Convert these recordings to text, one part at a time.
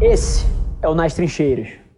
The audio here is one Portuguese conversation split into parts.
Esse é o Nas Trincheiras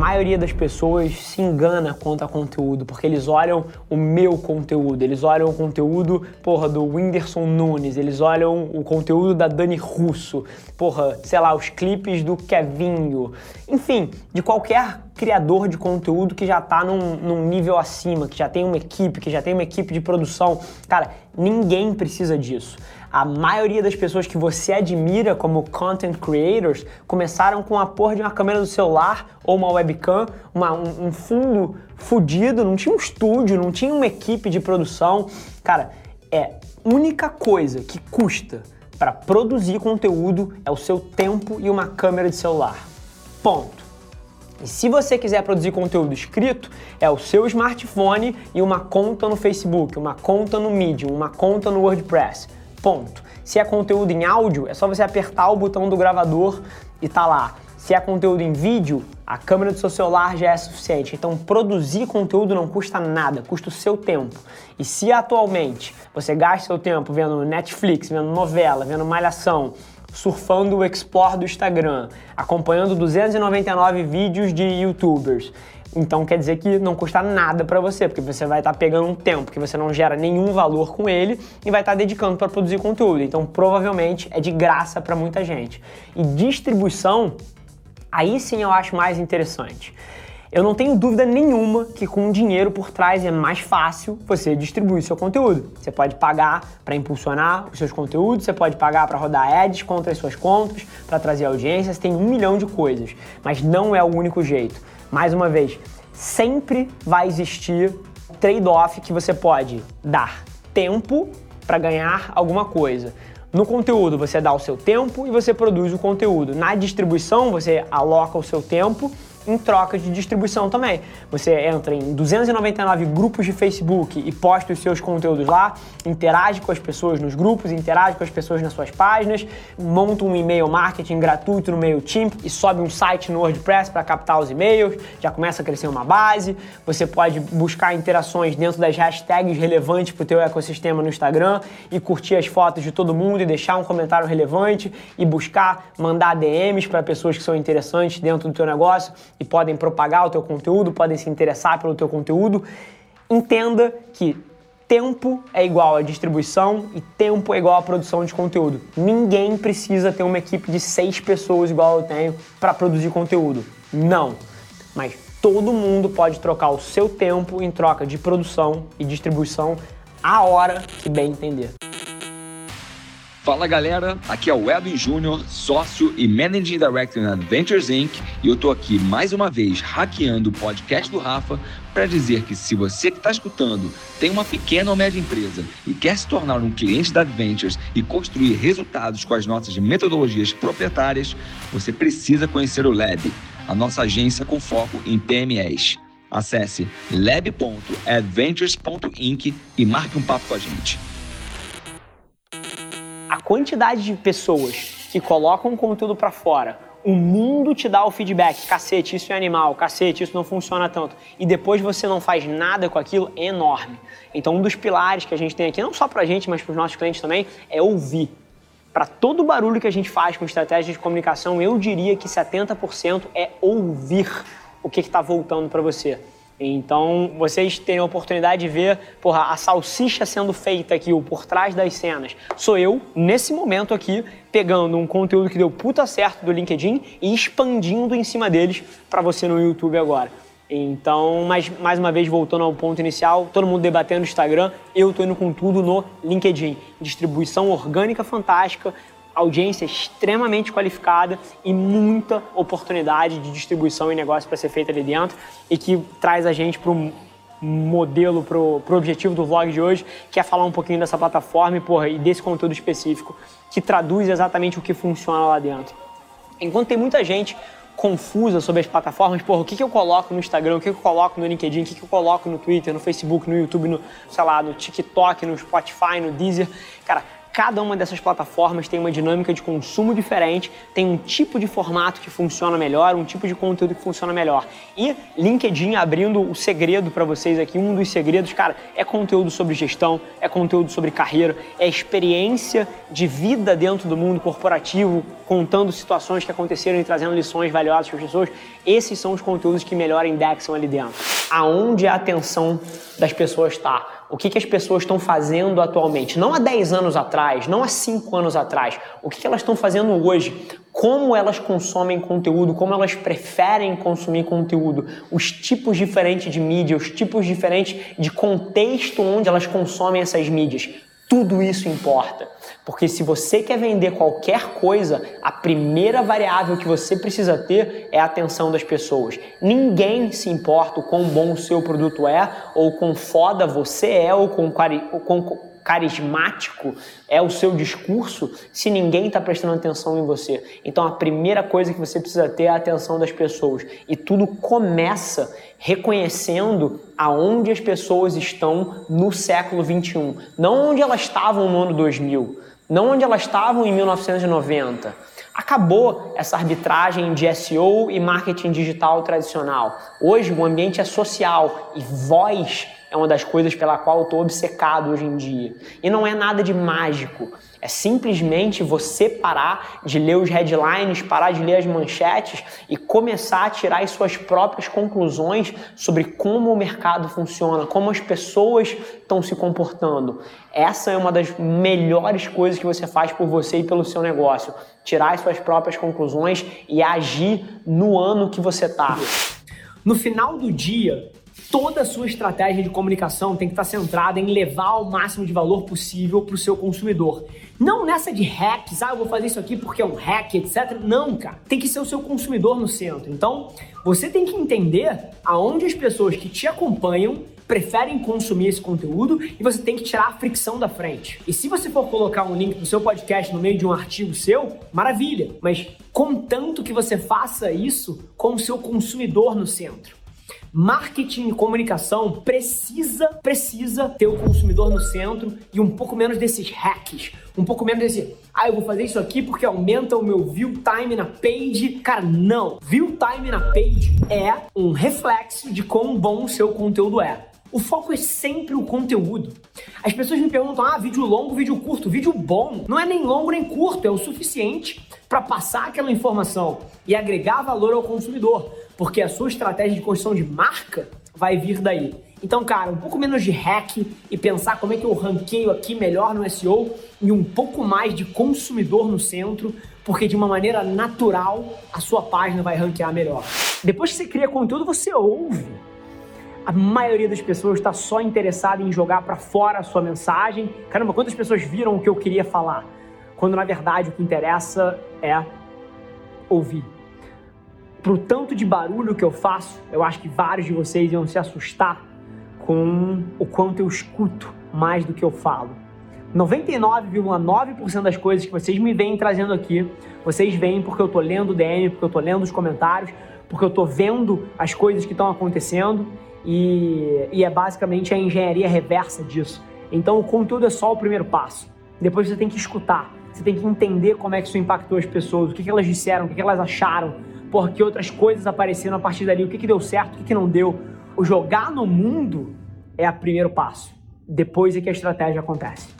maioria das pessoas se engana quanto a conteúdo, porque eles olham o meu conteúdo, eles olham o conteúdo, porra, do Whindersson Nunes, eles olham o conteúdo da Dani Russo, porra, sei lá, os clipes do Kevinho, enfim, de qualquer criador de conteúdo que já está num, num, nível acima, que já tem uma equipe, que já tem uma equipe de produção. Cara, ninguém precisa disso. A maioria das pessoas que você admira como content creators começaram com a porra de uma câmera do celular ou uma webcam, uma, um, um fundo fudido, não tinha um estúdio, não tinha uma equipe de produção. Cara, é única coisa que custa para produzir conteúdo é o seu tempo e uma câmera de celular. Ponto. E se você quiser produzir conteúdo escrito, é o seu smartphone e uma conta no Facebook, uma conta no Medium, uma conta no WordPress. Ponto. Se é conteúdo em áudio, é só você apertar o botão do gravador e tá lá. Se é conteúdo em vídeo, a câmera do seu celular já é suficiente. Então, produzir conteúdo não custa nada, custa o seu tempo. E se atualmente você gasta seu tempo vendo Netflix, vendo novela, vendo Malhação, surfando o Explore do Instagram, acompanhando 299 vídeos de YouTubers, então quer dizer que não custa nada para você, porque você vai estar tá pegando um tempo que você não gera nenhum valor com ele e vai estar tá dedicando para produzir conteúdo. Então provavelmente é de graça para muita gente. E distribuição, aí sim eu acho mais interessante. Eu não tenho dúvida nenhuma que com dinheiro por trás é mais fácil você distribuir seu conteúdo. Você pode pagar para impulsionar os seus conteúdos, você pode pagar para rodar ads contra as suas contas, para trazer audiências, tem um milhão de coisas, mas não é o único jeito. Mais uma vez, sempre vai existir trade-off que você pode dar tempo para ganhar alguma coisa. No conteúdo, você dá o seu tempo e você produz o conteúdo. Na distribuição, você aloca o seu tempo em troca de distribuição também. Você entra em 299 grupos de Facebook e posta os seus conteúdos lá, interage com as pessoas nos grupos, interage com as pessoas nas suas páginas, monta um e-mail marketing gratuito no MailChimp e sobe um site no WordPress para captar os e-mails, já começa a crescer uma base. Você pode buscar interações dentro das hashtags relevantes para o teu ecossistema no Instagram e curtir as fotos de todo mundo e deixar um comentário relevante e buscar mandar DMs para pessoas que são interessantes dentro do teu negócio e podem propagar o teu conteúdo, podem se interessar pelo teu conteúdo, entenda que tempo é igual a distribuição e tempo é igual a produção de conteúdo. Ninguém precisa ter uma equipe de seis pessoas igual eu tenho para produzir conteúdo. Não. Mas todo mundo pode trocar o seu tempo em troca de produção e distribuição a hora que bem entender. Fala galera, aqui é o Edwin Júnior, sócio e Managing Director na Adventures Inc. E eu tô aqui mais uma vez hackeando o podcast do Rafa para dizer que se você que está escutando tem uma pequena ou média empresa e quer se tornar um cliente da Adventures e construir resultados com as nossas metodologias proprietárias, você precisa conhecer o Lab, a nossa agência com foco em PMEs. Acesse lab.adventures.inc e marque um papo com a gente a quantidade de pessoas que colocam conteúdo para fora, o mundo te dá o feedback, cacete, isso é animal, cacete, isso não funciona tanto, e depois você não faz nada com aquilo, é enorme. Então, um dos pilares que a gente tem aqui, não só para a gente, mas para os nossos clientes também, é ouvir. Para todo barulho que a gente faz com estratégias de comunicação, eu diria que 70% é ouvir o que está voltando para você. Então, vocês têm a oportunidade de ver, porra, a salsicha sendo feita aqui, o por trás das cenas. Sou eu, nesse momento aqui, pegando um conteúdo que deu puta certo do LinkedIn e expandindo em cima deles para você no YouTube agora. Então, mais, mais uma vez, voltando ao ponto inicial, todo mundo debatendo no Instagram, eu tô indo com tudo no LinkedIn. Distribuição orgânica fantástica, audiência extremamente qualificada e muita oportunidade de distribuição e negócio para ser feita ali dentro e que traz a gente para um modelo, para o objetivo do vlog de hoje, que é falar um pouquinho dessa plataforma e, porra, e desse conteúdo específico que traduz exatamente o que funciona lá dentro. Enquanto tem muita gente confusa sobre as plataformas, porra, o que, que eu coloco no Instagram, o que, que eu coloco no LinkedIn, o que, que eu coloco no Twitter, no Facebook, no YouTube, no, sei lá, no TikTok, no Spotify, no Deezer. Cara, cada uma dessas plataformas tem uma dinâmica de consumo diferente, tem um tipo de formato que funciona melhor, um tipo de conteúdo que funciona melhor. E LinkedIn abrindo o segredo para vocês aqui, um dos segredos, cara, é conteúdo sobre gestão, é conteúdo sobre carreira, é experiência de vida dentro do mundo corporativo, contando situações que aconteceram e trazendo lições valiosas para as pessoas. Esses são os conteúdos que melhor indexam ali dentro. Aonde a atenção das pessoas está? O que, que as pessoas estão fazendo atualmente. Não há 10 anos atrás, não há 5 anos atrás. O que, que elas estão fazendo hoje. Como elas consomem conteúdo, como elas preferem consumir conteúdo, os tipos diferentes de mídia, os tipos diferentes de contexto onde elas consomem essas mídias. Tudo isso importa. Porque se você quer vender qualquer coisa, a primeira variável que você precisa ter é a atenção das pessoas. Ninguém se importa o quão bom o seu produto é, ou quão foda você é, ou quão, ou quão carismático é o seu discurso se ninguém está prestando atenção em você. Então a primeira coisa que você precisa ter é a atenção das pessoas. E tudo começa reconhecendo aonde as pessoas estão no século 21, não onde elas estavam no ano 2000, não onde elas estavam em 1990. Acabou essa arbitragem de SEO e marketing digital tradicional. Hoje o ambiente é social e voz é uma das coisas pela qual eu estou obcecado hoje em dia. E não é nada de mágico. É simplesmente você parar de ler os headlines, parar de ler as manchetes e começar a tirar as suas próprias conclusões sobre como o mercado funciona, como as pessoas estão se comportando. Essa é uma das melhores coisas que você faz por você e pelo seu negócio. Tirar as suas próprias conclusões e agir no ano que você está. No final do dia, toda a sua estratégia de comunicação tem que estar centrada em levar o máximo de valor possível para o seu consumidor. Não nessa de hacks, ah, eu vou fazer isso aqui porque é um hack, etc. Não, cara. Tem que ser o seu consumidor no centro. Então, você tem que entender aonde as pessoas que te acompanham preferem consumir esse conteúdo e você tem que tirar a fricção da frente. E se você for colocar um link do seu podcast no meio de um artigo seu, maravilha, mas contanto que você faça isso com o seu consumidor no centro. Marketing e comunicação precisa, precisa ter o consumidor no centro e um pouco menos desses hacks, um pouco menos desse, ah, eu vou fazer isso aqui porque aumenta o meu view time na page. Cara, não. View time na page é um reflexo de quão bom o seu conteúdo é. O foco é sempre o conteúdo. As pessoas me perguntam: ah, vídeo longo, vídeo curto. Vídeo bom não é nem longo nem curto, é o suficiente para passar aquela informação e agregar valor ao consumidor porque a sua estratégia de construção de marca vai vir daí. Então, cara, um pouco menos de hack e pensar como é que eu ranqueio aqui melhor no SEO e um pouco mais de consumidor no centro, porque de uma maneira natural a sua página vai ranquear melhor. Depois que você cria conteúdo, você ouve. A maioria das pessoas está só interessada em jogar para fora a sua mensagem. Caramba, quantas pessoas viram o que eu queria falar? Quando na verdade o que interessa é ouvir pro tanto de barulho que eu faço, eu acho que vários de vocês iam se assustar com o quanto eu escuto mais do que eu falo. 99,9% das coisas que vocês me vêm trazendo aqui, vocês veem porque eu tô lendo o DM, porque eu tô lendo os comentários, porque eu tô vendo as coisas que estão acontecendo e, e é basicamente a engenharia reversa disso. Então o conteúdo é só o primeiro passo. Depois você tem que escutar, você tem que entender como é que isso impactou as pessoas, o que, que elas disseram, o que, que elas acharam, porque outras coisas apareceram a partir dali, o que, que deu certo, o que, que não deu. O jogar no mundo é o primeiro passo. Depois é que a estratégia acontece.